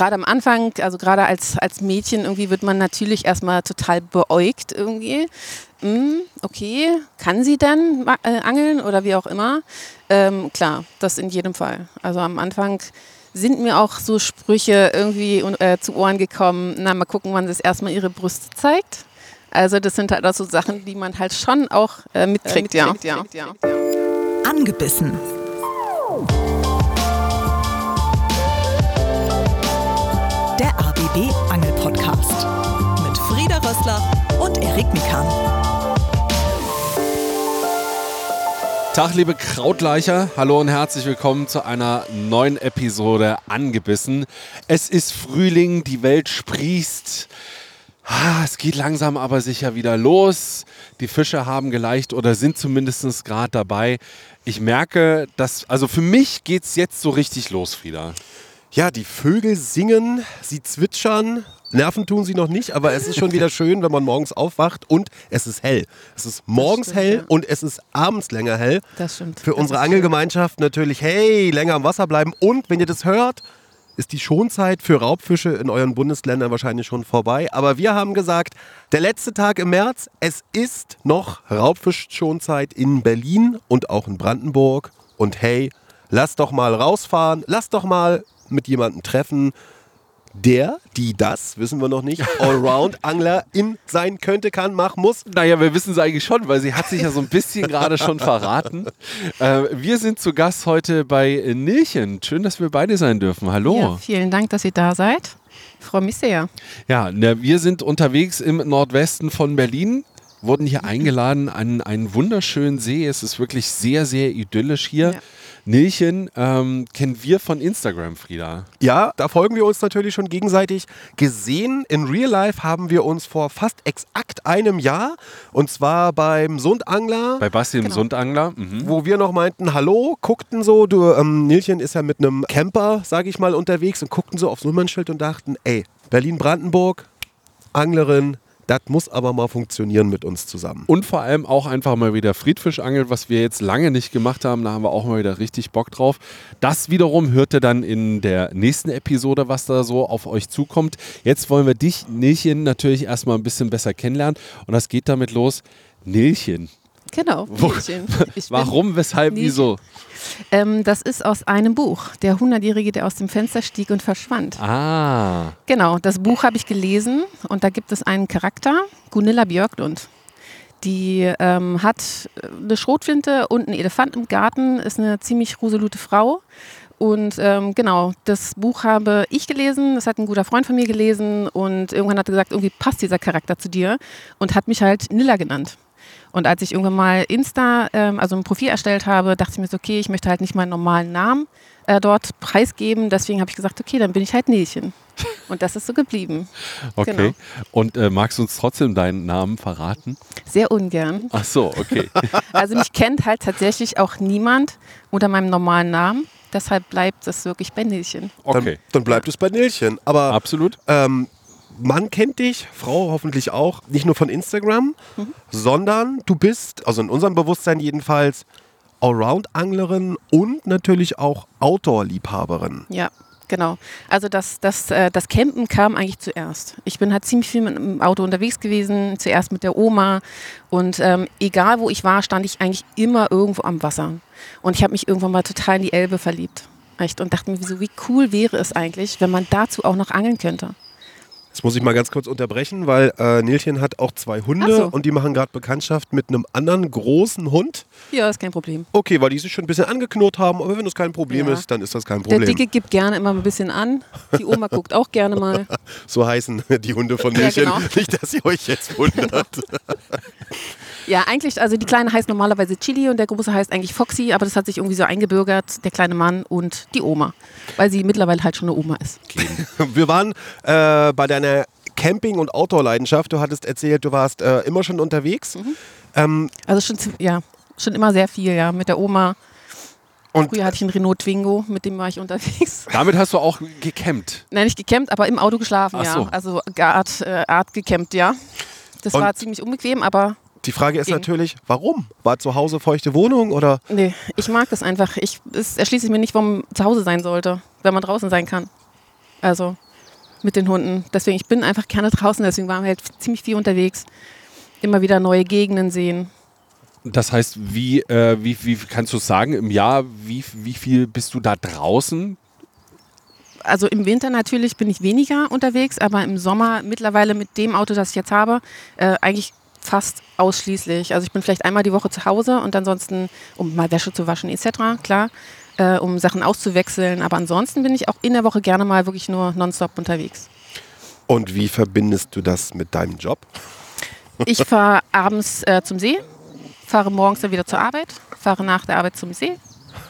gerade am Anfang, also gerade als, als Mädchen irgendwie wird man natürlich erstmal total beäugt irgendwie. Hm, okay, kann sie denn äh, angeln oder wie auch immer? Ähm, klar, das in jedem Fall. Also am Anfang sind mir auch so Sprüche irgendwie äh, zu Ohren gekommen. Na, mal gucken, wann sie es erstmal ihre Brüste zeigt. Also das sind halt auch so Sachen, die man halt schon auch äh, mitkriegt, äh, mitkriegt, ja. ja. Angebissen. Der ABB Angel Podcast mit Frieda Rössler und Erik Mikan. Tag, liebe Krautleicher. Hallo und herzlich willkommen zu einer neuen Episode Angebissen. Es ist Frühling, die Welt sprießt. Ah, es geht langsam aber sicher wieder los. Die Fische haben geleicht oder sind zumindest gerade dabei. Ich merke, dass, also für mich geht es jetzt so richtig los, Frieda. Ja, die Vögel singen, sie zwitschern. Nerven tun sie noch nicht, aber es ist schon wieder schön, wenn man morgens aufwacht und es ist hell. Es ist morgens stimmt, hell ja. und es ist abends länger hell. Das stimmt. Für das unsere Angelgemeinschaft natürlich, hey, länger am Wasser bleiben. Und wenn ihr das hört, ist die Schonzeit für Raubfische in euren Bundesländern wahrscheinlich schon vorbei. Aber wir haben gesagt, der letzte Tag im März, es ist noch Raubfischschonzeit in Berlin und auch in Brandenburg. Und hey, lasst doch mal rausfahren, lasst doch mal mit jemandem treffen, der, die, das, wissen wir noch nicht, Allround-Angler in sein könnte, kann, machen muss? Naja, wir wissen es eigentlich schon, weil sie hat sich ja so ein bisschen gerade schon verraten. Äh, wir sind zu Gast heute bei Nilchen. Schön, dass wir beide sein dürfen. Hallo. Ja, vielen Dank, dass ihr da seid. Ich freue mich sehr. Ja, wir sind unterwegs im Nordwesten von Berlin wurden hier eingeladen an einen wunderschönen See. Es ist wirklich sehr, sehr idyllisch hier. Ja. Nilchen ähm, kennen wir von Instagram, Frieda. Ja, da folgen wir uns natürlich schon gegenseitig. Gesehen in Real Life haben wir uns vor fast exakt einem Jahr und zwar beim Sundangler. Bei Basti im genau. Sundangler. Mhm. Wo wir noch meinten, hallo, guckten so, du, ähm, Nilchen ist ja mit einem Camper, sage ich mal, unterwegs und guckten so aufs Nummernschild und dachten, ey, Berlin-Brandenburg, Anglerin, das muss aber mal funktionieren mit uns zusammen. Und vor allem auch einfach mal wieder Friedfisch angeln, was wir jetzt lange nicht gemacht haben. Da haben wir auch mal wieder richtig Bock drauf. Das wiederum hörte dann in der nächsten Episode, was da so auf euch zukommt. Jetzt wollen wir dich, Nilchen, natürlich erstmal ein bisschen besser kennenlernen. Und das geht damit los. Nilchen, Genau. Warum, weshalb, Nilchen. wieso? Ähm, das ist aus einem Buch. Der Hundertjährige, der aus dem Fenster stieg und verschwand. Ah. Genau, das Buch habe ich gelesen und da gibt es einen Charakter, Gunilla Björklund. Die ähm, hat eine Schrotflinte und einen Elefant im Garten, ist eine ziemlich ruselute Frau. Und ähm, genau, das Buch habe ich gelesen, das hat ein guter Freund von mir gelesen und irgendwann hat er gesagt, irgendwie passt dieser Charakter zu dir und hat mich halt Nilla genannt. Und als ich irgendwann mal Insta, ähm, also ein Profil erstellt habe, dachte ich mir so, okay, ich möchte halt nicht meinen normalen Namen äh, dort preisgeben. Deswegen habe ich gesagt, okay, dann bin ich halt Nilchen. Und das ist so geblieben. Okay. Genau. Und äh, magst du uns trotzdem deinen Namen verraten? Sehr ungern. Ach so, okay. also mich kennt halt tatsächlich auch niemand unter meinem normalen Namen. Deshalb bleibt es wirklich bei Nilchen. Okay. Dann, dann bleibt es bei Nilchen. Aber absolut. Ähm, Mann kennt dich, Frau hoffentlich auch, nicht nur von Instagram, mhm. sondern du bist, also in unserem Bewusstsein jedenfalls, Allround-Anglerin und natürlich auch Outdoor-Liebhaberin. Ja, genau. Also das, das, äh, das Campen kam eigentlich zuerst. Ich bin halt ziemlich viel mit dem Auto unterwegs gewesen, zuerst mit der Oma. Und ähm, egal wo ich war, stand ich eigentlich immer irgendwo am Wasser. Und ich habe mich irgendwann mal total in die Elbe verliebt. Echt? Und dachte mir, so, wie cool wäre es eigentlich, wenn man dazu auch noch angeln könnte. Jetzt muss ich mal ganz kurz unterbrechen, weil äh, Nilchen hat auch zwei Hunde so. und die machen gerade Bekanntschaft mit einem anderen großen Hund. Ja, ist kein Problem. Okay, weil die sich schon ein bisschen angeknurrt haben, aber wenn das kein Problem ja. ist, dann ist das kein Problem. Der Dicke gibt gerne immer ein bisschen an. Die Oma guckt auch gerne mal. so heißen die Hunde von Nilchen. Ja, genau. Nicht, dass ihr euch jetzt wundert. Ja, eigentlich, also die Kleine heißt normalerweise Chili und der Große heißt eigentlich Foxy, aber das hat sich irgendwie so eingebürgert, der kleine Mann und die Oma, weil sie mittlerweile halt schon eine Oma ist. Okay. Wir waren äh, bei deiner Camping- und Outdoor-Leidenschaft. Du hattest erzählt, du warst äh, immer schon unterwegs. Mhm. Ähm, also schon, ja, schon immer sehr viel, ja, mit der Oma. Und Früher hatte ich einen Renault Twingo, mit dem war ich unterwegs. Damit hast du auch gecampt? Nein, nicht gecampt, aber im Auto geschlafen, Ach ja. So. Also Art, äh, Art gecampt, ja. Das und war ziemlich unbequem, aber die Frage ist ging. natürlich, warum? War zu Hause feuchte Wohnung oder? Nee, ich mag das einfach. Ich, es erschließt sich mir nicht, warum zu Hause sein sollte, wenn man draußen sein kann. Also, mit den Hunden. Deswegen, ich bin einfach gerne draußen, deswegen waren wir halt ziemlich viel unterwegs. Immer wieder neue Gegenden sehen. Das heißt, wie, äh, wie, wie kannst du sagen, im Jahr, wie, wie viel bist du da draußen? Also im Winter natürlich bin ich weniger unterwegs, aber im Sommer mittlerweile mit dem Auto, das ich jetzt habe, äh, eigentlich fast ausschließlich. Also ich bin vielleicht einmal die Woche zu Hause und ansonsten, um mal Wäsche zu waschen etc., klar, äh, um Sachen auszuwechseln. Aber ansonsten bin ich auch in der Woche gerne mal wirklich nur nonstop unterwegs. Und wie verbindest du das mit deinem Job? Ich fahre abends äh, zum See, fahre morgens dann wieder zur Arbeit, fahre nach der Arbeit zum See,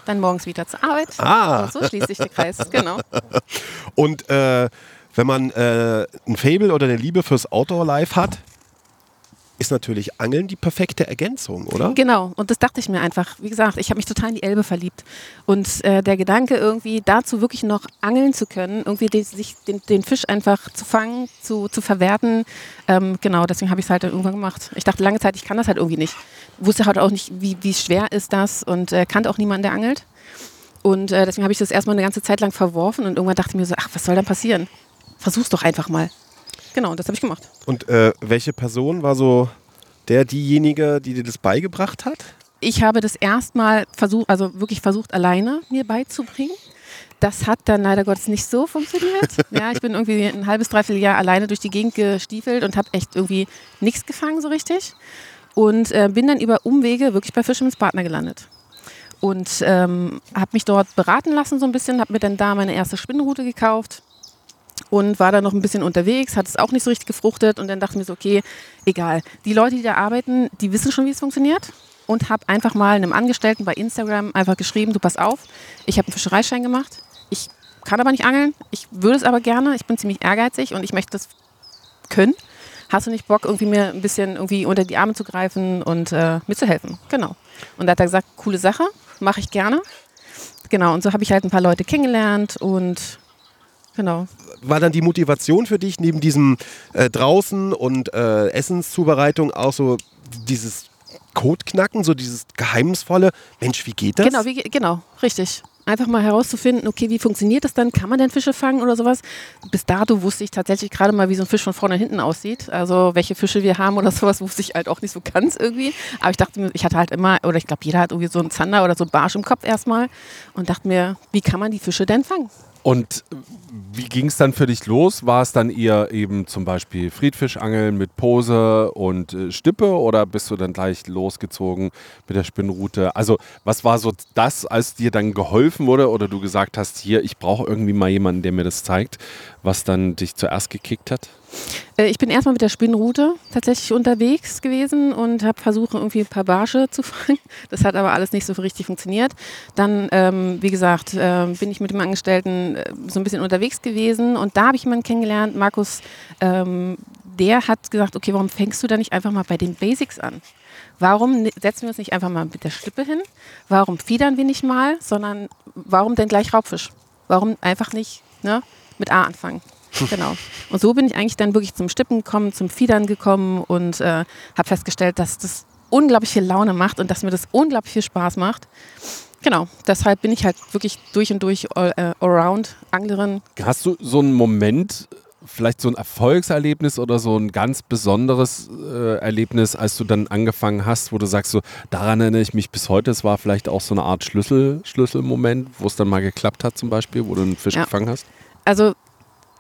dann morgens wieder zur Arbeit. Ah. Und so schließt sich der Kreis, genau. Und äh, wenn man äh, ein Fable oder eine Liebe fürs Outdoor-Life hat, ist natürlich Angeln die perfekte Ergänzung, oder? Genau, und das dachte ich mir einfach. Wie gesagt, ich habe mich total in die Elbe verliebt. Und äh, der Gedanke, irgendwie dazu wirklich noch angeln zu können, irgendwie den, sich den, den Fisch einfach zu fangen, zu, zu verwerten, ähm, genau, deswegen habe ich es halt irgendwann gemacht. Ich dachte lange Zeit, ich kann das halt irgendwie nicht. Wusste halt auch nicht, wie, wie schwer ist das und äh, kannte auch niemanden, der angelt. Und äh, deswegen habe ich das erstmal eine ganze Zeit lang verworfen und irgendwann dachte ich mir so, ach, was soll dann passieren? Versuch's doch einfach mal. Genau, das habe ich gemacht. Und äh, welche Person war so der, diejenige, die dir das beigebracht hat? Ich habe das erstmal versucht, also wirklich versucht, alleine mir beizubringen. Das hat dann leider Gottes nicht so funktioniert. Ja, ich bin irgendwie ein halbes, dreiviertel Jahr alleine durch die Gegend gestiefelt und habe echt irgendwie nichts gefangen so richtig. Und äh, bin dann über Umwege wirklich bei Fisherman's Partner gelandet. Und ähm, habe mich dort beraten lassen so ein bisschen, habe mir dann da meine erste Spinnenroute gekauft und war dann noch ein bisschen unterwegs, hat es auch nicht so richtig gefruchtet und dann dachte ich mir so, okay, egal. Die Leute, die da arbeiten, die wissen schon, wie es funktioniert und habe einfach mal einem Angestellten bei Instagram einfach geschrieben, du pass auf, ich habe einen Fischereischein gemacht, ich kann aber nicht angeln, ich würde es aber gerne, ich bin ziemlich ehrgeizig und ich möchte das können. Hast du nicht Bock, irgendwie mir ein bisschen irgendwie unter die Arme zu greifen und äh, mir zu helfen? Genau. Und da hat er gesagt, coole Sache, mache ich gerne. Genau, und so habe ich halt ein paar Leute kennengelernt und genau. War dann die Motivation für dich neben diesem äh, draußen und äh, Essenszubereitung auch so dieses Codeknacken, so dieses geheimnisvolle, Mensch, wie geht das? Genau, wie, ge- genau, richtig. Einfach mal herauszufinden, okay, wie funktioniert das dann? Kann man denn Fische fangen oder sowas? Bis dato wusste ich tatsächlich gerade mal, wie so ein Fisch von vorne und hinten aussieht. Also welche Fische wir haben oder sowas, wusste ich halt auch nicht so ganz irgendwie. Aber ich dachte mir, ich hatte halt immer, oder ich glaube, jeder hat irgendwie so einen Zander oder so einen Barsch im Kopf erstmal und dachte mir, wie kann man die Fische denn fangen? Und wie ging es dann für dich los? War es dann eher eben zum Beispiel Friedfischangeln mit Pose und äh, Stippe oder bist du dann gleich losgezogen mit der Spinnrute? Also was war so das, als dir dann geholfen wurde oder du gesagt hast, hier, ich brauche irgendwie mal jemanden, der mir das zeigt, was dann dich zuerst gekickt hat? Äh, Ich bin erstmal mit der Spinnrute tatsächlich unterwegs gewesen und habe versucht, irgendwie ein paar Barsche zu fangen. Das hat aber alles nicht so richtig funktioniert. Dann, ähm, wie gesagt, äh, bin ich mit dem Angestellten äh, so ein bisschen unterwegs gewesen und da habe ich jemanden kennengelernt, Markus, ähm, der hat gesagt, okay, warum fängst du da nicht einfach mal bei den Basics an? Warum setzen wir uns nicht einfach mal mit der Schlippe hin? Warum fiedern wir nicht mal, sondern warum denn gleich Raubfisch? Warum einfach nicht ne, mit A anfangen? Genau. Und so bin ich eigentlich dann wirklich zum Stippen gekommen, zum Fiedern gekommen und äh, habe festgestellt, dass das unglaublich viel Laune macht und dass mir das unglaublich viel Spaß macht. Genau, deshalb bin ich halt wirklich durch und durch all, äh, allround Anglerin. Hast du so einen Moment, vielleicht so ein Erfolgserlebnis oder so ein ganz besonderes äh, Erlebnis, als du dann angefangen hast, wo du sagst, so, daran erinnere ich mich bis heute, es war vielleicht auch so eine Art Schlüssel, Schlüsselmoment, wo es dann mal geklappt hat zum Beispiel, wo du einen Fisch Ja. gefangen hast? Also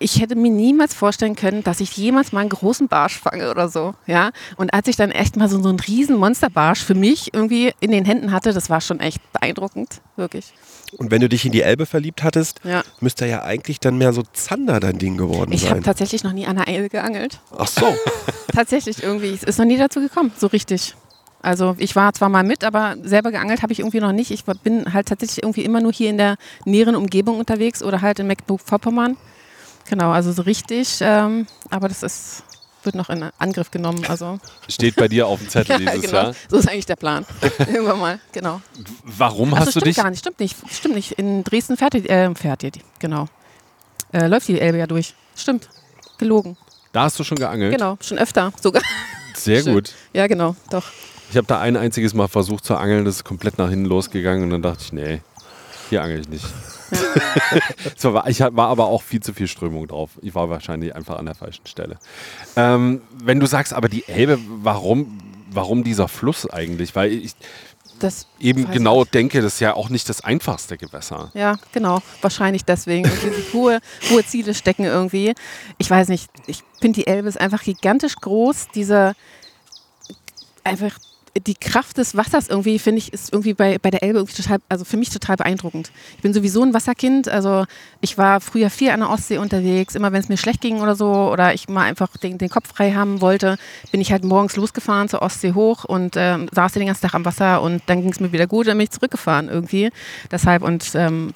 ich hätte mir niemals vorstellen können, dass ich jemals mal einen großen Barsch fange oder so. Ja? Und als ich dann echt mal so, so einen riesen Monsterbarsch für mich irgendwie in den Händen hatte, das war schon echt beeindruckend, wirklich. Und wenn du dich in die Elbe verliebt hattest, Ja. müsste ja eigentlich dann mehr so Zander dein Ding geworden Ich habe sein. tatsächlich noch nie an der Elbe geangelt. Ach so. Tatsächlich irgendwie. Es ist noch nie dazu gekommen, so richtig. Also ich war zwar mal mit, aber selber geangelt habe ich irgendwie noch nicht. Ich bin halt tatsächlich irgendwie immer nur hier in der näheren Umgebung unterwegs oder halt in Mecklenburg-Vorpommern. Genau, also so richtig. Ähm, aber das ist, wird noch in Angriff genommen. Also Steht bei dir auf dem Zettel ja, dieses genau. Jahr. So ist eigentlich der Plan. Irgendwann mal, genau. Warum Achso, hast du stimmt dich gar nicht, stimmt nicht, stimmt nicht. In Dresden fährt die, äh, fährt die, genau. Äh, läuft die Elbe ja durch. Stimmt. Gelogen. Da hast du schon geangelt? Genau, schon öfter sogar. Sehr Schön. gut. Ja, genau, doch. Ich habe da ein einziges Mal versucht zu angeln, das ist komplett nach hinten losgegangen und dann dachte ich, nee. Hier angel ich nicht. War, ich war aber auch viel zu viel Strömung drauf. Ich war wahrscheinlich einfach an der falschen Stelle. Ähm, wenn du sagst, aber die Elbe, warum, warum dieser Fluss eigentlich? Weil ich Das eben genau ich. denke, das ist ja auch nicht das einfachste Gewässer. Ja, genau. Wahrscheinlich deswegen. Hohe, hohe Ziele stecken irgendwie. Ich weiß nicht. Ich finde, die Elbe ist einfach gigantisch groß. Diese einfach die Kraft des Wassers irgendwie, finde ich, ist irgendwie bei, bei der Elbe irgendwie total, also für mich total beeindruckend. Ich bin sowieso ein Wasserkind. Also ich war früher viel an der Ostsee unterwegs. Immer wenn es mir schlecht ging oder so oder ich mal einfach den, den Kopf frei haben wollte, bin ich halt morgens losgefahren zur Ostsee hoch und ähm, saß den ganzen Tag am Wasser und dann ging es mir wieder gut, dann bin ich zurückgefahren irgendwie. Deshalb und ähm,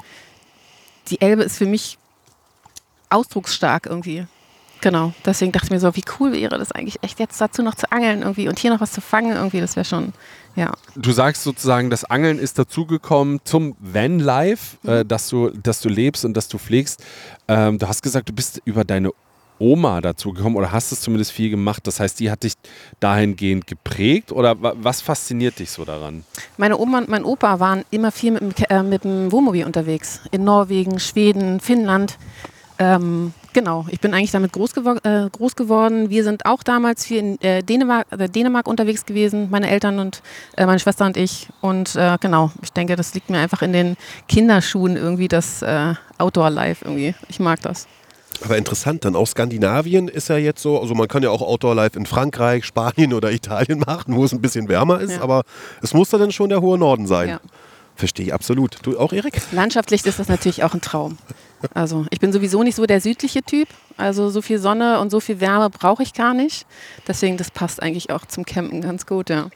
die Elbe ist für mich ausdrucksstark irgendwie. Genau, deswegen dachte ich mir so, wie cool wäre das eigentlich echt jetzt dazu noch zu angeln irgendwie und hier noch was zu fangen irgendwie, das wäre schon, ja. Du sagst sozusagen, das Angeln ist dazugekommen zum Van-Life, Mhm. äh, dass, du, dass du lebst und dass du pflegst. Ähm, du hast gesagt, du bist über deine Oma dazu gekommen oder hast es zumindest viel gemacht. Das heißt, die hat dich dahingehend geprägt oder wa- was fasziniert dich so daran? Meine Oma und mein Opa waren immer viel mit dem, äh, mit dem Wohnmobil unterwegs. In Norwegen, Schweden, Finnland. Ähm, genau, ich bin eigentlich damit groß, gewor äh, groß geworden. Wir sind auch damals viel in äh, Dänemark, äh, Dänemark unterwegs gewesen, meine Eltern und äh, meine Schwester und ich. Und äh, genau, ich denke, das liegt mir einfach in den Kinderschuhen irgendwie, das äh, Outdoor-Life irgendwie. Ich mag das. Aber interessant, dann auch Skandinavien ist ja jetzt so, also man kann ja auch Outdoor Life in Frankreich, Spanien oder Italien machen, wo es ein bisschen wärmer ist, Ja. aber es muss dann schon der hohe Norden sein. Ja. Verstehe ich absolut. Du auch, Erik? Landschaftlich ist das natürlich auch ein Traum. Also ich bin sowieso nicht so der südliche Typ. Also so viel Sonne und so viel Wärme brauche ich gar nicht. Deswegen, das passt eigentlich auch zum Campen ganz gut, ja.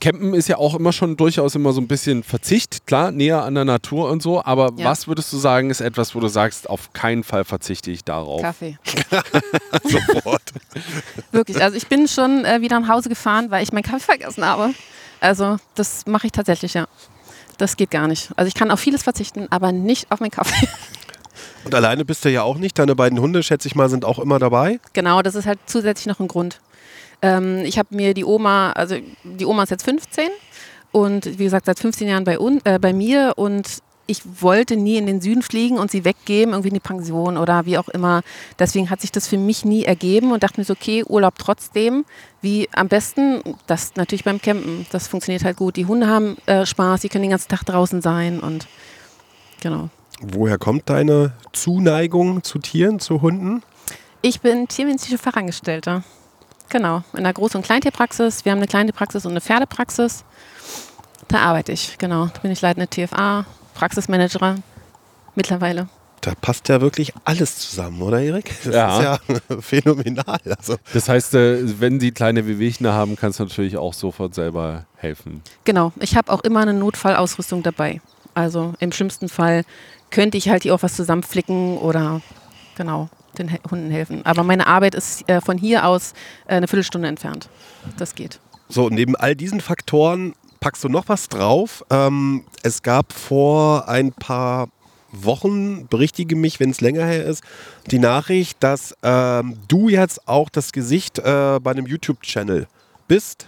Campen ist ja auch immer schon durchaus immer so ein bisschen Verzicht, klar, näher an der Natur und so, aber Ja. was würdest du sagen, ist etwas, wo du sagst, auf keinen Fall verzichte ich darauf? Kaffee. Sofort. Wirklich. Also ich bin schon äh, wieder nach Hause gefahren, weil ich meinen Kaffee vergessen habe. Also das mache ich tatsächlich, ja. Das geht gar nicht. Also ich kann auf vieles verzichten, aber nicht auf meinen Kaffee. Und alleine bist du ja auch nicht. Deine beiden Hunde, schätze ich mal, sind auch immer dabei. Genau, das ist halt zusätzlich noch ein Grund. Ähm, ich habe mir die Oma, also die Oma ist jetzt 15 und wie gesagt seit 15 Jahren bei, un, äh, bei mir und ich wollte nie in den Süden fliegen und sie weggeben, irgendwie in die Pension oder wie auch immer. Deswegen hat sich das für mich nie ergeben und dachte mir so, okay, Urlaub trotzdem. Wie am besten, das natürlich beim Campen. Das funktioniert halt gut. Die Hunde haben äh, Spaß, die können den ganzen Tag draußen sein und genau. Woher kommt deine Zuneigung zu Tieren, zu Hunden? Ich bin tiermedizinische Fachangestellte. Genau, in der Groß- und Kleintierpraxis. Wir haben eine kleine Praxis und eine Pferdepraxis. Da arbeite ich, genau. Da bin ich leitende TFA, Praxismanagerin mittlerweile. Da passt ja wirklich alles zusammen, oder Erik? Das Ja. ist ja phänomenal. Also, Das heißt, äh, wenn die kleine Wehwehchen haben, kannst du natürlich auch sofort selber helfen. Genau, ich habe auch immer eine Notfallausrüstung dabei. Also im schlimmsten Fall könnte ich halt hier auch was zusammenflicken oder genau den He- Hunden helfen. Aber meine Arbeit ist äh, von hier aus äh, eine Viertelstunde entfernt. Das geht. so, neben all diesen Faktoren packst du noch was drauf. Ähm, es gab vor ein paar Wochen, berichtige mich, wenn es länger her ist, die Nachricht, dass ähm, du jetzt auch das Gesicht äh, bei einem YouTube-Channel bist.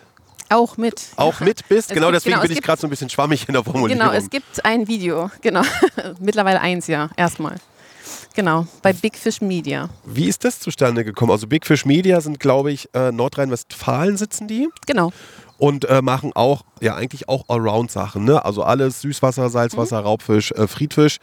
Auch mit. Auch mit bist. Es Genau gibt- deswegen genau, bin ich gerade so ein bisschen schwammig in der Formulierung. Genau, es gibt ein Video, genau. Mittlerweile eins, ja, erstmal. Genau, bei Big Fish Media. Wie ist das zustande gekommen? Also Big Fish Media sind, glaube ich, äh, Nordrhein-Westfalen sitzen die Genau, und äh, machen auch, ja eigentlich auch Allround-Sachen. Ne? Also alles Süßwasser, Salzwasser, Mhm. Raubfisch, äh, Friedfisch.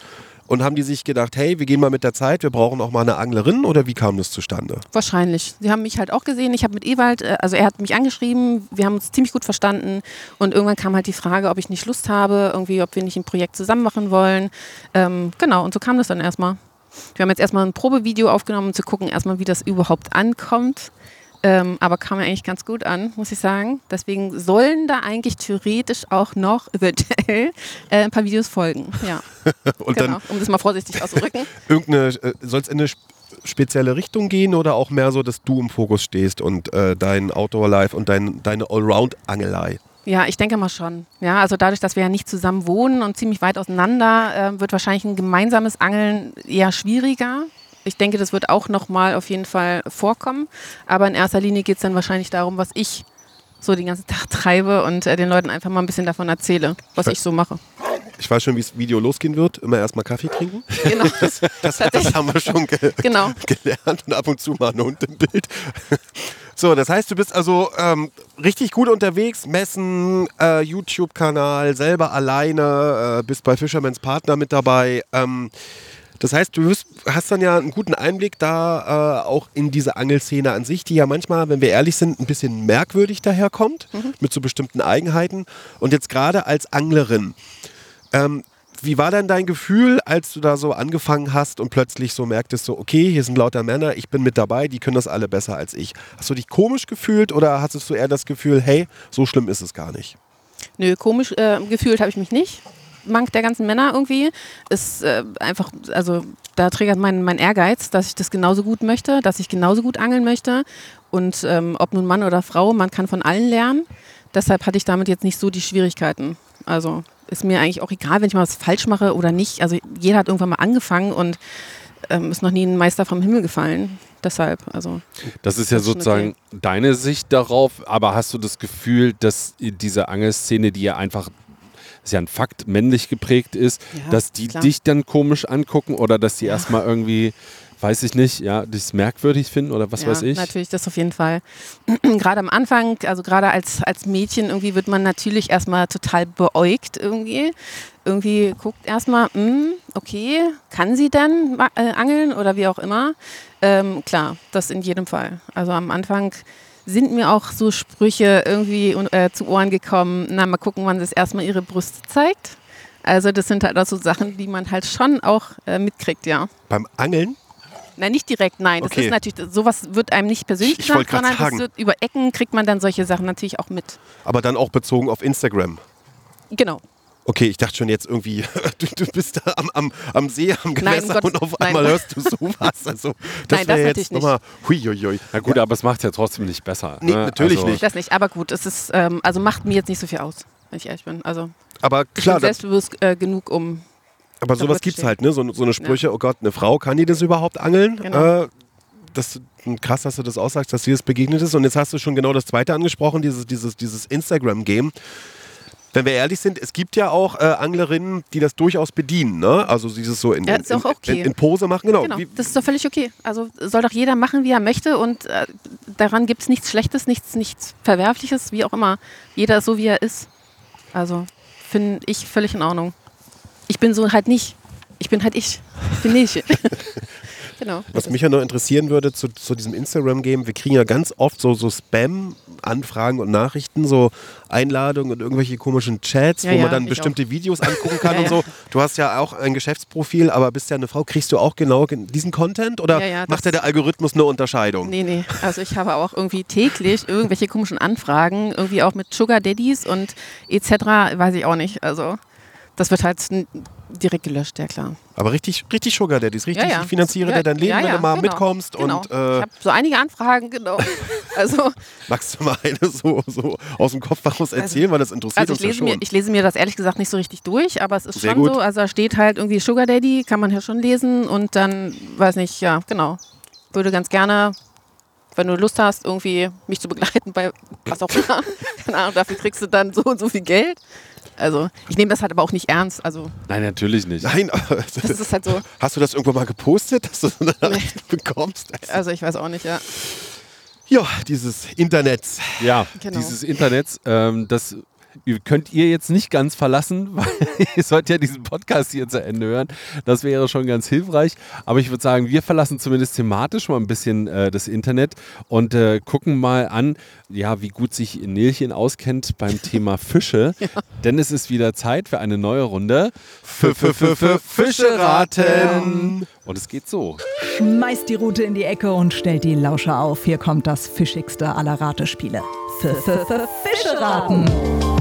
Und haben die sich gedacht, hey, wir gehen mal mit der Zeit, wir brauchen auch mal eine Anglerin oder wie kam das zustande? wahrscheinlich. Sie haben mich halt auch gesehen. Ich habe mit Ewald, äh, also er hat mich angeschrieben, wir haben uns ziemlich gut verstanden. Und irgendwann kam halt die Frage, ob ich nicht Lust habe, irgendwie, ob wir nicht ein Projekt zusammen machen wollen. Ähm, genau, und so kam das dann erstmal. Wir haben jetzt erstmal ein Probevideo aufgenommen, um zu gucken, erstmal, wie das überhaupt ankommt. Ähm, aber kam ja eigentlich ganz gut an, muss ich sagen. Deswegen sollen da eigentlich theoretisch auch noch eventuell äh, ein paar Videos folgen. Ja, Und genau, dann um das mal vorsichtig auszudrücken. irgendeine, äh, soll es in eine sp- spezielle Richtung gehen oder auch mehr so, dass du im Fokus stehst und äh, dein Outdoor-Life und dein, deine Allround-Angelei? Ja, ich denke mal schon. Ja, also dadurch, dass wir ja nicht zusammen wohnen und ziemlich weit auseinander, äh, wird wahrscheinlich ein gemeinsames Angeln eher schwieriger. Ich denke, das wird auch nochmal auf jeden Fall vorkommen. Aber in erster Linie geht es dann wahrscheinlich darum, was ich so den ganzen Tag treibe und äh, den Leuten einfach mal ein bisschen davon erzähle, was ich so mache. Ich weiß schon, wie das Video losgehen wird. Immer erstmal Kaffee trinken. Genau. Das, das haben wir schon ge Genau. gelernt und ab und zu mal ein Hund im Bild. So, das heißt, du bist also ähm, richtig gut unterwegs, Messen, äh, YouTube-Kanal, selber alleine, äh, bist bei Fisherman's Partner mit dabei. Ähm, das heißt, du wirst, hast dann ja einen guten Einblick da äh, auch in diese Angelszene an sich, die ja manchmal, wenn wir ehrlich sind, ein bisschen merkwürdig daherkommt, mit so bestimmten Eigenheiten. Und jetzt gerade als Anglerin, ähm, wie war denn dein Gefühl, als du da so angefangen hast und plötzlich so merktest, so, okay, hier sind lauter Männer, ich bin mit dabei, die können das alle besser als ich. Hast du dich komisch gefühlt oder hattest du eher das Gefühl, hey, so schlimm ist es gar nicht? Nö, komisch äh, gefühlt habe ich mich nicht. Mank der ganzen Männer irgendwie ist äh, einfach, also da triggert mein, mein Ehrgeiz, dass ich das genauso gut möchte, dass ich genauso gut angeln möchte. Und ähm, ob nun Mann oder Frau, man kann von allen lernen. Deshalb hatte ich damit jetzt nicht so die Schwierigkeiten. Also ist mir eigentlich auch egal, wenn ich mal was falsch mache oder nicht. Also jeder hat irgendwann mal angefangen und ähm, ist noch nie ein Meister vom Himmel gefallen. Deshalb, also Das ist ja Das sozusagen deine Sicht darauf, aber hast du das Gefühl, dass diese Angelszene, die ja einfach, ist ja ein Fakt, männlich geprägt ist, Ja, dass die klar. dich dann komisch angucken oder dass die erstmal irgendwie, weiß ich nicht, ja, dich merkwürdig finden oder was ja, weiß ich? natürlich, das auf jeden Fall. gerade am Anfang, also gerade als, als Mädchen irgendwie wird man natürlich erstmal total beäugt irgendwie. Irgendwie guckt erstmal, hm, okay, kann sie denn äh, angeln oder wie auch immer? Ähm, klar, das in jedem Fall. Also am Anfang sind mir auch so Sprüche irgendwie äh, zu Ohren gekommen, na mal gucken, wann sie es erstmal ihre Brüste zeigt. Also das sind halt auch so Sachen, die man halt schon auch äh, mitkriegt, ja. Beim Angeln? Nein, nicht direkt, nein. Das Okay. ist natürlich, sowas wird einem nicht persönlich Ich- gesagt, sondern wird, über Ecken kriegt man dann solche Sachen natürlich auch mit. Aber dann auch bezogen auf Instagram. Genau. Okay, ich dachte schon jetzt irgendwie, du, du bist da am, am, am See, am Nein, um Gewässer Gottes- und auf nein. einmal hörst du sowas. Also, das Nein, das wäre natürlich jetzt nicht. nochmal, huiuiui. Na gut, aber es macht ja trotzdem nicht besser. Nee, ne? natürlich also, nicht. Das nicht, aber gut, es ist, ähm, also macht mir jetzt nicht so viel aus, wenn ich ehrlich bin. Also Aber ich klar, bin das, selbstbewusst äh, genug, um. aber sowas gibt es halt, ne? So, so eine Sprüche, oh Gott, eine Frau, kann die das überhaupt angeln? Genau. Äh, das krass, dass du das aussagst, dass dir das begegnet ist. Und jetzt hast du schon genau das zweite angesprochen, dieses, dieses, dieses Instagram-Game. Wenn wir ehrlich sind, es gibt ja auch äh, Anglerinnen, die das durchaus bedienen, ne? Also dieses so in, Ja, in, ist auch okay. in, in Pose machen, genau. Genau, das ist doch völlig okay. Also soll doch jeder machen, wie er möchte und äh, daran gibt es nichts Schlechtes, nichts, nichts Verwerfliches, wie auch immer. Jeder ist so, wie er ist. Also finde ich völlig in Ordnung. Ich bin so halt nicht. Ich bin halt ich. Ich bin nicht. genau. Was mich ja noch interessieren würde zu, zu diesem Instagram-Game, wir kriegen ja ganz oft so, so Spam-Anfragen und Nachrichten, so Einladungen und irgendwelche komischen Chats, Ja, wo man ja, dann bestimmte Videos angucken kann Ja, und so. Du hast ja auch ein Geschäftsprofil, aber bist ja eine Frau. Kriegst du auch genau gen- diesen Content oder macht ja der Algorithmus eine Unterscheidung? Nee, nee. Also ich habe auch irgendwie täglich irgendwelche komischen Anfragen, irgendwie auch mit Sugar Daddies und etc. Weiß ich auch nicht. Also das wird halt direkt gelöscht, ja klar. Aber richtig, richtig Sugar Daddies, richtig, Ja, ja. ich finanziere Ja, dein Leben, wenn du mal genau, mitkommst genau. und ich äh, habe so einige Anfragen, genau. Also, magst du mal eine so, so aus dem Kopf heraus erzählen, weil das interessiert also uns ich, ja lese schon. mir, ich lese mir das ehrlich gesagt nicht so richtig durch, aber es ist Sehr schon gut. so. Also da steht halt irgendwie Sugar Daddy, kann man ja schon lesen und dann, weiß nicht, ja, genau. Würde ganz gerne, wenn du Lust hast, irgendwie mich zu begleiten bei was auch immer, keine Ahnung, dafür kriegst du dann so und so viel Geld. Also ich nehme das halt aber auch nicht ernst. Also Nein, natürlich nicht. Nein, aber das ist halt so, hast du das irgendwann mal gepostet, dass du so eine Nachricht bekommst? also ich weiß auch nicht, ja. Ja, dieses Internet. Ja, Genau. dieses Internet, ähm, das könnt ihr jetzt nicht ganz verlassen, weil ihr sollt ja diesen Podcast hier zu Ende hören. Das wäre schon ganz hilfreich. Aber ich würde sagen, wir verlassen zumindest thematisch mal ein bisschen äh, das Internet und äh, gucken mal an, ja, wie gut sich Nilchen auskennt beim Thema Fische. Denn es ist wieder Zeit für eine neue Runde. F- f- f- f- Fische raten. Und es geht so. Schmeißt die Rute in die Ecke und stellt die Lauscher auf. Hier kommt das fischigste aller Ratespiele. F -f -f Fische raten.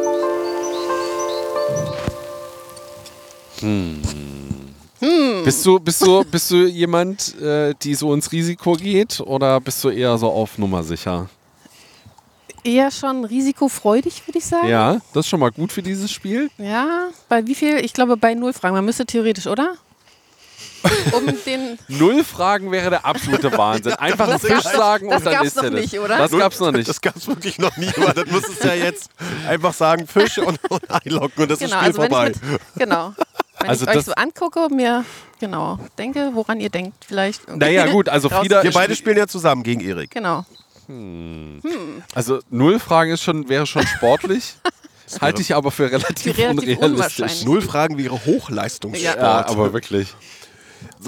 Bist du, bist du, bist du jemand, äh, die so ins Risiko geht oder bist du eher so auf Nummer sicher? Eher schon risikofreudig, würde ich sagen. Ja, das ist schon mal gut für dieses Spiel. Ja, bei wie viel? Ich glaube bei null Fragen. Man müsste theoretisch, oder? Um den. Null Fragen wäre der absolute Wahnsinn. Einfach einen Fisch gab's- sagen das und dann gab's ist noch er das. nicht, oder? Das gab's noch nicht. Das gab es wirklich noch nie, aber das müsstest du ja jetzt einfach sagen, Fisch und, und einloggen und das Genau, ist das Spiel also vorbei. mit, genau. Wenn Also ich euch so angucke, mir genau denke, woran ihr denkt, vielleicht. Naja, gut, also Frieda- Wir beide spielen ja zusammen gegen Erik. Genau. Also null Fragen ist schon, wäre schon sportlich. Halte ich aber für relativ, Relativ unrealistisch. Null Fragen wäre Hochleistungssport. Ja, aber wirklich.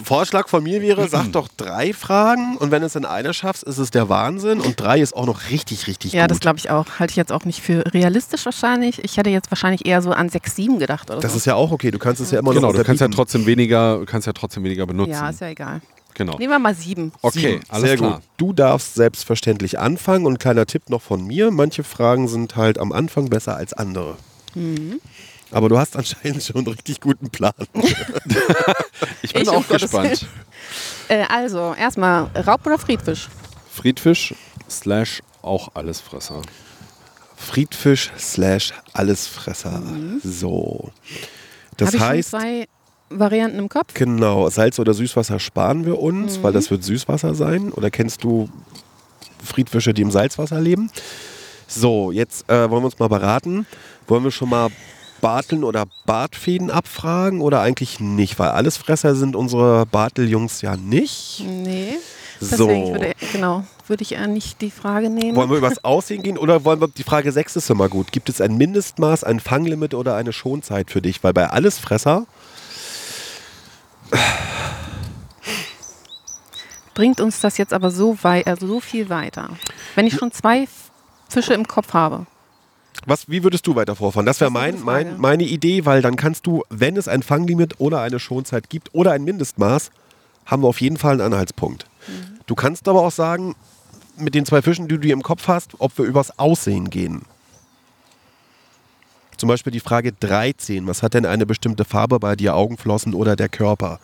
Vorschlag von mir wäre, sag doch drei Fragen und wenn es in einer schaffst, ist es der Wahnsinn und drei ist auch noch richtig, richtig Ja, das gut. glaube ich auch. Halte ich jetzt auch nicht für realistisch wahrscheinlich. Ich hätte jetzt wahrscheinlich eher so an 6, 7 gedacht oder Das so. ist ja auch okay, du kannst es ja immer Genau, noch du kannst ja trotzdem weniger, du kannst ja trotzdem weniger benutzen. ja, ist ja egal. genau. Nehmen wir mal 7. Okay, Sieben. alles Sehr klar. gut. Du darfst selbstverständlich anfangen und kleiner Tipp noch von mir, manche Fragen sind halt am Anfang besser als andere. Mhm. Aber du hast anscheinend schon einen richtig guten Plan. Ich bin Ich, auch gespannt. Äh, also, erstmal Raub- oder Friedfisch? Friedfisch slash auch Allesfresser. Friedfisch slash Allesfresser. So. Das Mhm. ich schon heißt, zwei Varianten im Kopf? genau, Salz oder Süßwasser sparen wir uns, weil das wird Süßwasser sein. Oder kennst du Friedfische, die im Salzwasser leben? So, jetzt äh, wollen wir uns mal beraten. Wollen wir schon mal Barteln oder Bartfäden abfragen oder eigentlich nicht? Weil Allesfresser sind unsere Barteljungs ja nicht. Nee. So. Deswegen würde, genau, würde ich eher nicht die Frage nehmen. Wollen wir über das Aussehen gehen oder wollen wir die Frage 6 ist immer gut. Gibt es ein Mindestmaß, ein Fanglimit oder eine Schonzeit für dich? Weil bei Allesfresser, Bringt uns das jetzt aber so, wei also so viel weiter. Wenn ich schon zwei Fische im Kopf habe. Was, wie würdest du weiter vorfahren? Das wäre mein, mein, meine Idee, weil dann kannst du, wenn es ein Fanglimit oder eine Schonzeit gibt oder ein Mindestmaß, haben wir auf jeden Fall einen Anhaltspunkt. Mhm. Du kannst aber auch sagen, mit den zwei Fischen, die du im Kopf hast, ob wir übers Aussehen gehen. Zum Beispiel die Frage 13. Was hat denn eine bestimmte Farbe bei dir, Augenflossen oder der Körper?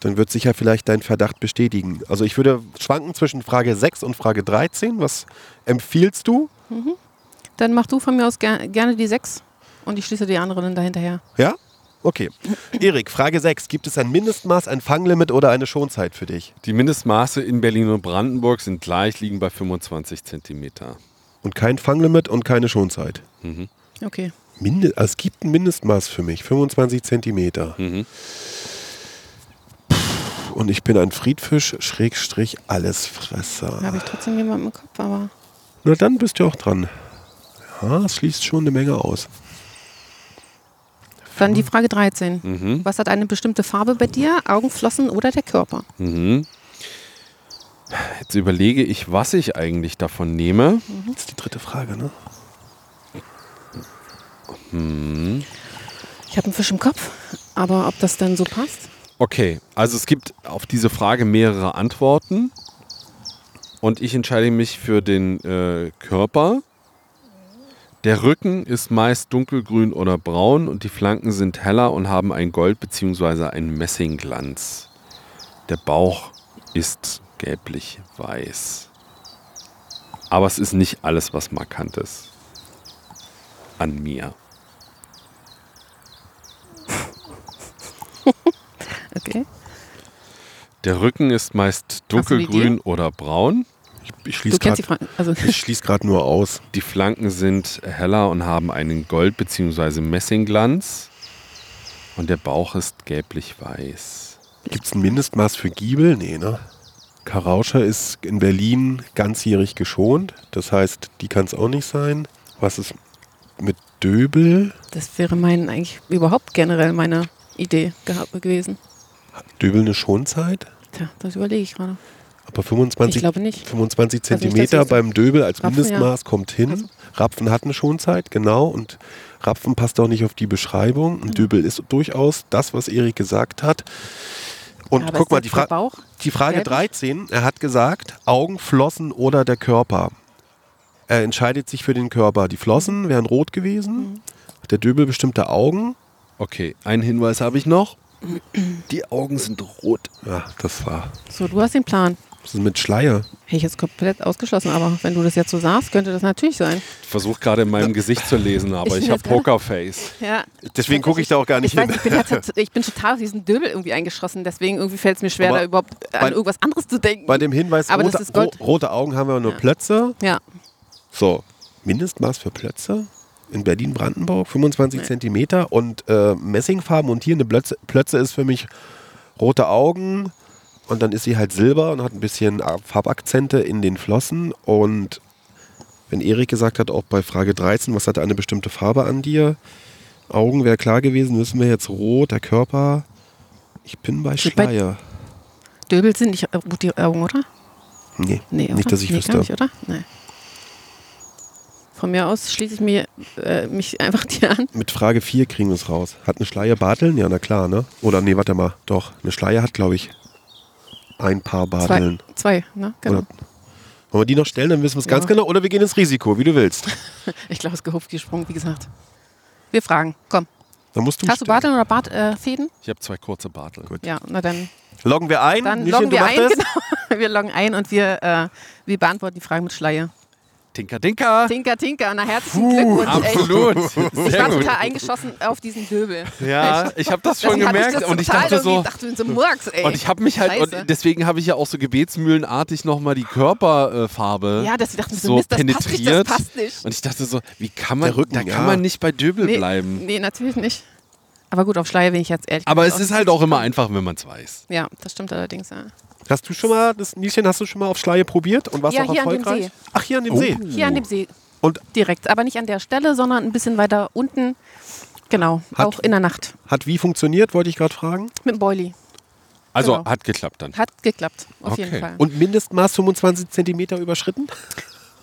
Dann wird sicher vielleicht dein Verdacht bestätigen. Also ich würde schwanken zwischen Frage 6 und Frage 13. Was empfiehlst du? Dann mach du von mir aus ger gerne die sechs und ich schließe die anderen dann dahinterher. Ja? Okay. Erik, Frage 6. Gibt es ein Mindestmaß, ein Fanglimit oder eine Schonzeit für dich? Die Mindestmaße in Berlin und Brandenburg sind gleich, liegen bei 25 Zentimeter. Und kein Fanglimit und keine Schonzeit. Okay. Minde also es gibt ein Mindestmaß für mich, 25 Zentimeter. Mhm. Und ich bin ein Friedfisch, Schrägstrich, Allesfresser. Habe ich trotzdem jemanden im Kopf, aber. Na dann bist du auch dran. Ja, es schließt schon eine Menge aus. Dann die Frage 13. Mhm. Was hat eine bestimmte Farbe bei dir? Augenflossen oder der Körper? Mhm. Jetzt überlege ich, was ich eigentlich davon nehme. Das ist die dritte Frage, ne? Ich habe einen Fisch im Kopf, aber ob das dann so passt? Okay, also es gibt auf diese Frage mehrere Antworten. Und ich entscheide mich für den äh, Körper. Der Rücken ist meist dunkelgrün oder braun und die Flanken sind heller und haben ein Gold- bzw. einen Messingglanz. Der Bauch ist gelblich-weiß. Aber es ist nicht alles, was markant ist. An mir. Okay. Der Rücken ist meist dunkelgrün oder braun. Ich, ich schließe gerade. Also, schließ nur aus. Die Flanken sind heller und haben einen Gold- bzw. Messingglanz. Und der Bauch ist gelblich-weiß. Gibt es ein Mindestmaß für Giebel? Nee, ne? Karauscher ist in Berlin ganzjährig geschont. Das heißt, die kann es auch nicht sein. Was ist mit Döbel? das wäre mein eigentlich überhaupt generell meine Idee gehabt gewesen. Hat Döbel eine Schonzeit? Tja, das überlege ich gerade. Aber 25, Ich glaube nicht. 25 Also nicht, beim Döbel als Rapfen, Mindestmaß kommt hin. Also- Rapfen hat eine Schonzeit, genau. Und Rapfen passt auch nicht auf die Beschreibung. Mhm. Und Döbel ist durchaus das, was Erik gesagt hat. Und Aber guck mal, die, Fra Bauch die Frage gelblich? 13, er hat gesagt, Augen, Flossen oder der Körper. Er entscheidet sich für den Körper. Die Flossen wären rot gewesen. Der Döbel bestimmte Augen. Okay, einen Hinweis habe ich noch. Die Augen sind rot. Ja, das war. So, du hast den Plan. Was ist mit Schleier? Hätte ich jetzt komplett ausgeschlossen, aber wenn du das jetzt so sagst, könnte das natürlich sein. Ich versuche gerade in meinem Gesicht zu lesen, aber Ich ich, habe Pokerface. Ja. Deswegen gucke ich da auch gar nicht Ich, weiß, hin. ich, bin jetzt, ich bin total auf diesen Döbel irgendwie eingeschossen, deswegen irgendwie fällt es mir schwer, Aber da überhaupt an bei- irgendwas anderes zu denken. Bei dem Hinweis, Aber das rote, ist Gold. ro rote Augen haben wir nur Plötze. ja, So, Mindestmaß für Plötze in Berlin-Brandenburg, 25 Nee. Zentimeter und äh, Messingfarben und hier eine Plötze, Plötze ist für mich rote Augen und dann ist sie halt silber und hat ein bisschen Farbakzente in den Flossen und wenn Erik gesagt hat, auch bei Frage 13, was hat eine bestimmte Farbe an dir? Augen wäre klar gewesen, wissen wir jetzt rot, der Körper. Ich bin bei Steht bei- Schleier. Döbel sind nicht äh, die Augen, oder? Nee, Nee, oder? nicht, dass ich nee, wüsste. Gar nicht, oder? Nee. Von mir aus schließe ich mir, äh, mich einfach dir an. Mit Frage 4 kriegen wir es raus. Hat eine Schleier Barteln? Ja, na klar, ne? Oder nee, warte mal. Doch, eine Schleier hat, glaube ich, ein paar Zwei, Barteln. zwei ne? Genau. Oder- Wollen wir die noch stellen, dann wissen wir es Ja. ganz genau. Oder wir gehen ins Risiko, wie du willst. Ich glaube, es ist gehupft gesprungen, wie gesagt. Wir fragen. Komm. Dann musst du Hast du stellen. Barteln oder Bartfäden? Äh? Ich habe zwei kurze Bartel. Gut. ja, na dann, Loggen wir ein. dann Nüsschen, loggen du wir ein. Genau. Wir loggen ein und wir, äh, wir beantworten die Frage mit Schleier. Tinker, Tinker! Tinker, Tinker, na herzlichen Glückwunsch. ey. Absolut! Ich war total eingeschossen auf diesen Döbel. Ja, ich habe das schon Deswegen gemerkt das und ich dachte so. dachte so Murks, ey. Und ich habe mich halt, Scheiße. und deswegen habe ich ja auch so gebetsmühlenartig nochmal die Körperfarbe ja, dass ich dachte, so, so Mist, das passt nicht, das penetriert. passt nicht. Und ich dachte so, wie kann man, Rücken, da ja. kann man nicht bei Döbel Nee, bleiben. nee, natürlich nicht. Aber gut, auf Schleier bin ich jetzt ehrlich. Aber es ist halt auch immer einfach, wenn man es weiß. Ja, das stimmt allerdings, ja. Hast du schon mal, das Nieschen, hast du schon mal auf Schleier probiert und warst Ja, auch hier an dem erfolgreich? See. Ach, hier an dem Oh. See. Hier an dem See Und direkt. Aber nicht an der Stelle, sondern ein bisschen weiter unten. Genau, Hat- auch in der Nacht. hat wie funktioniert, wollte ich gerade fragen. Mit dem Boilie. Also Genau. hat geklappt dann. Hat geklappt, auf Okay. jeden Fall. Und Mindestmaß 25 Zentimeter überschritten?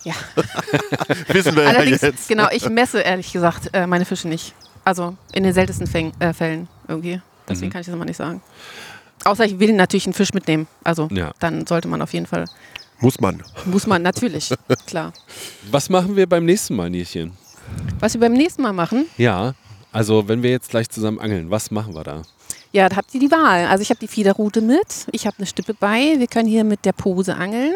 ja. Wissen wir Allerdings, ja jetzt. genau, ich messe ehrlich gesagt äh, meine Fische nicht. Also in den seltensten Fäng, äh, Fällen irgendwie. Deswegen Mhm. kann ich das immer nicht sagen. Außer ich will natürlich einen Fisch mitnehmen. Also Ja. dann sollte man auf jeden Fall, Muss man. muss man natürlich, klar. Was machen wir beim nächsten Mal, Nierchen? Was wir beim nächsten Mal machen, Ja, also wenn wir jetzt gleich zusammen angeln, was machen wir da? ja, da habt ihr die Wahl. Also ich habe die Fiederrute mit, ich habe eine Stippe bei, wir können hier mit der Pose angeln.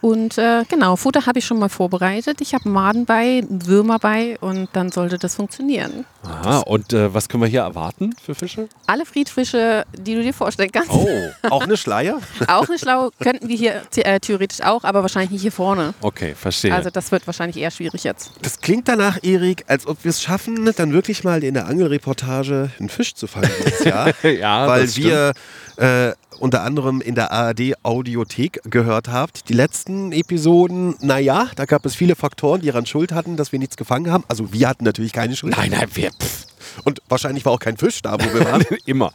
Und äh, genau, Futter habe ich schon mal vorbereitet. Ich habe Maden bei, Würmer bei und dann sollte das funktionieren. Aha, und äh, was können wir hier erwarten für Fische? Alle Friedfische, die du dir vorstellen kannst. Oh, Auch eine Schleier? Auch eine Schlau könnten wir hier äh, theoretisch auch, aber wahrscheinlich nicht hier vorne. okay, verstehe. Also das wird wahrscheinlich eher schwierig jetzt. Das klingt danach, Erik, als ob wir es schaffen, dann wirklich mal in der Angelreportage einen Fisch zu fangen Jahr. ja, weil das stimmt. wir äh, unter anderem in der ARD Audiothek gehört habt. Die letzten Episoden, naja, da gab es viele Faktoren, die daran Schuld hatten, dass wir nichts gefangen haben. Also wir hatten natürlich keine Schuld. Nein, nein, wir, pff, Und wahrscheinlich war auch kein Fisch da, wo wir waren. immer.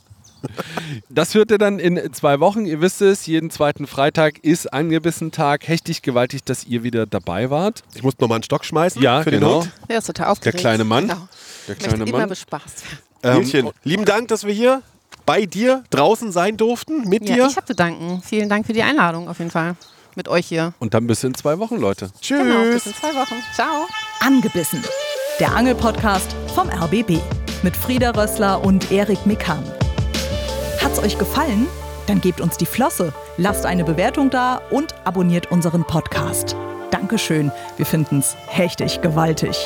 Das hört ihr dann in zwei Wochen. Ihr wisst es, jeden zweiten Freitag ist angebissen Tag. Hechtig gewaltig, dass ihr wieder dabei wart. Ich musste noch mal einen Stock schmeißen Ja, für den genau. Hund. Der ist total aufgeregt. kleine Mann. Genau. Der Möchte kleine immer Mann. bespaßt werden. Ähm, lieben Dank, dass wir hier bei dir draußen sein durften, mit Ja, dir. ich habe zu danken. Vielen Dank für die Einladung auf jeden Fall. Mit euch hier. Und dann bis in zwei Wochen, Leute. Tschüss. Genau, bis in zwei Wochen. Ciao. Angebissen. Der Angelpodcast vom RBB mit Frieda Rössler und Erik Mikan. Hat's euch gefallen? Dann gebt uns die Flosse, lasst eine Bewertung da und abonniert unseren Podcast. Dankeschön, wir finden's hechtig gewaltig.